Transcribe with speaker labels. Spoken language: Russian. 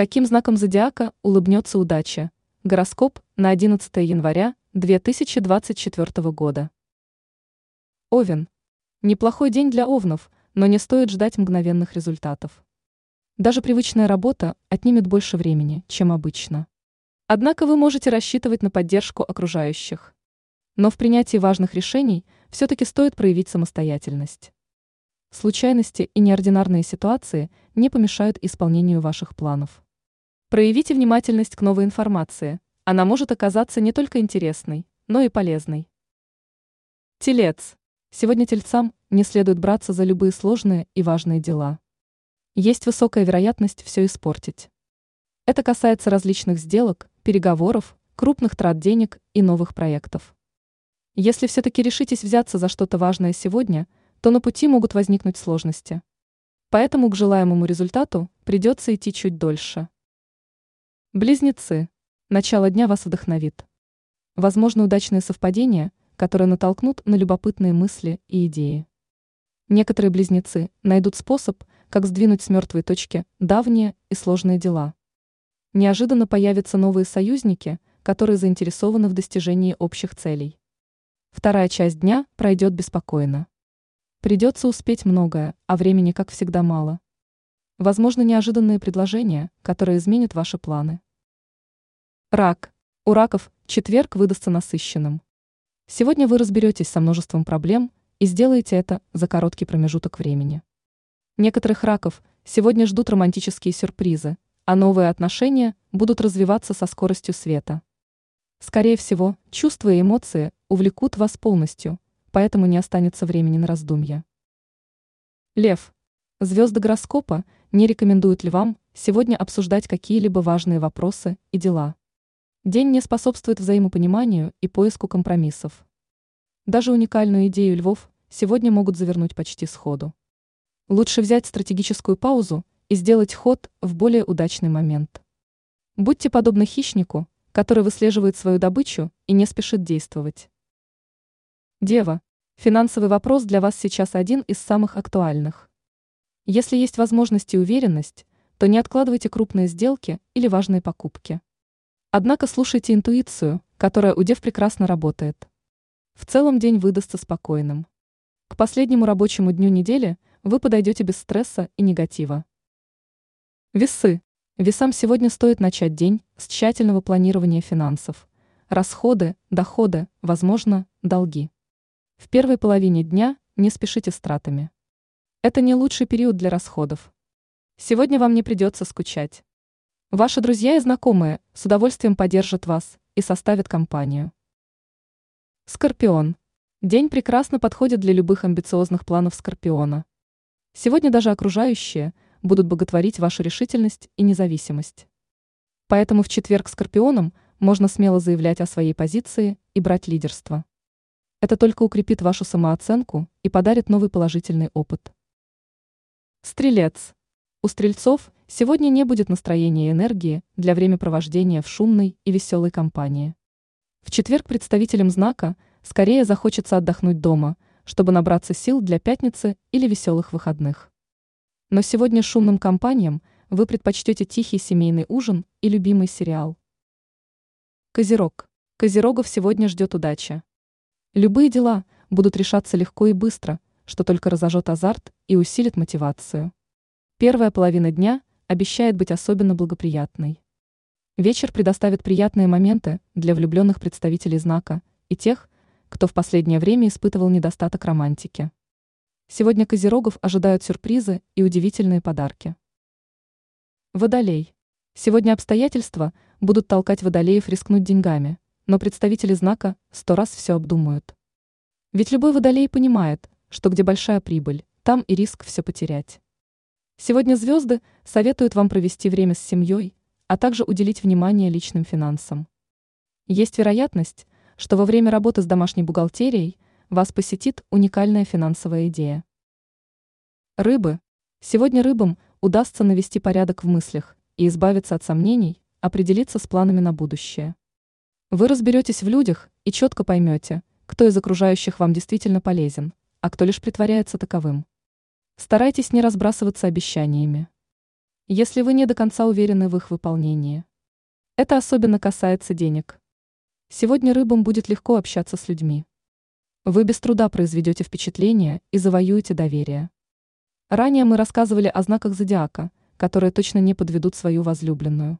Speaker 1: Каким знаком зодиака улыбнется удача? Гороскоп на 11 января 2024 года. Овен. Неплохой день для овнов, но не стоит ждать мгновенных результатов. Даже привычная работа отнимет больше времени, чем обычно. Однако вы можете рассчитывать на поддержку окружающих. Но в принятии важных решений все-таки стоит проявить самостоятельность. Случайности и неординарные ситуации не помешают исполнению ваших планов. Проявите внимательность к новой информации. Она может оказаться не только интересной, но и полезной. Телец. Сегодня тельцам не следует браться за любые сложные и важные дела. Есть высокая вероятность все испортить. Это касается различных сделок, переговоров, крупных трат денег и новых проектов. Если все-таки решитесь взяться за что-то важное сегодня – то на пути могут возникнуть сложности. Поэтому к желаемому результату придется идти чуть дольше. Близнецы. Начало дня вас вдохновит. Возможно, удачные совпадения, которые натолкнут на любопытные мысли и идеи. Некоторые близнецы найдут способ, как сдвинуть с мертвой точки давние и сложные дела. Неожиданно появятся новые союзники, которые заинтересованы в достижении общих целей. Вторая часть дня пройдет беспокойно. Придется успеть многое, а времени, как всегда, мало. Возможно, неожиданные предложения, которые изменят ваши планы. Рак. У раков четверг выдастся насыщенным. Сегодня вы разберетесь со множеством проблем и сделаете это за короткий промежуток времени. Некоторых раков сегодня ждут романтические сюрпризы, а новые отношения будут развиваться со скоростью света. Скорее всего, чувства и эмоции увлекут вас полностью – поэтому не останется времени на раздумья. Лев. Звезды гороскопа не рекомендуют ли вам сегодня обсуждать какие-либо важные вопросы и дела. День не способствует взаимопониманию и поиску компромиссов. Даже уникальную идею львов сегодня могут завернуть почти сходу. Лучше взять стратегическую паузу и сделать ход в более удачный момент. Будьте подобны хищнику, который выслеживает свою добычу и не спешит действовать. Дева, финансовый вопрос для вас сейчас один из самых актуальных. Если есть возможность и уверенность, то не откладывайте крупные сделки или важные покупки. Однако слушайте интуицию, которая у дев прекрасно работает. В целом день выдастся спокойным. К последнему рабочему дню недели вы подойдете без стресса и негатива. Весы. Весам сегодня стоит начать день с тщательного планирования финансов. Расходы, доходы, возможно, долги. В первой половине дня не спешите с тратами. Это не лучший период для расходов. Сегодня вам не придется скучать. Ваши друзья и знакомые с удовольствием поддержат вас и составят компанию. Скорпион. День прекрасно подходит для любых амбициозных планов Скорпиона. Сегодня даже окружающие будут боготворить вашу решительность и независимость. Поэтому в четверг Скорпионам можно смело заявлять о своей позиции и брать лидерство. Это только укрепит вашу самооценку и подарит новый положительный опыт. Стрелец. У стрельцов сегодня не будет настроения и энергии для времяпровождения в шумной и веселой компании. В четверг представителям знака скорее захочется отдохнуть дома, чтобы набраться сил для пятницы или веселых выходных. Но сегодня шумным компаниям вы предпочтете тихий семейный ужин и любимый сериал. Козерог. Козерогов сегодня ждет удача. Любые дела будут решаться легко и быстро, что только разожжет азарт и усилит мотивацию. Первая половина дня обещает быть особенно благоприятной. Вечер предоставит приятные моменты для влюбленных представителей знака и тех, кто в последнее время испытывал недостаток романтики. Сегодня козерогов ожидают сюрпризы и удивительные подарки. Водолей. Сегодня обстоятельства будут толкать водолеев рискнуть деньгами – но представители знака сто раз все обдумают. Ведь любой водолей понимает, что где большая прибыль, там и риск все потерять. Сегодня звезды советуют вам провести время с семьей, а также уделить внимание личным финансам. Есть вероятность, что во время работы с домашней бухгалтерией вас посетит уникальная финансовая идея. Рыбы. Сегодня рыбам удастся навести порядок в мыслях и избавиться от сомнений, определиться с планами на будущее. Вы разберетесь в людях и четко поймете, кто из окружающих вам действительно полезен, а кто лишь притворяется таковым. Старайтесь не разбрасываться обещаниями. если вы не до конца уверены в их выполнении. Это особенно касается денег. Сегодня рыбам будет легко общаться с людьми. Вы без труда произведете впечатление и завоюете доверие. Ранее мы рассказывали о знаках зодиака, которые точно не подведут свою возлюбленную.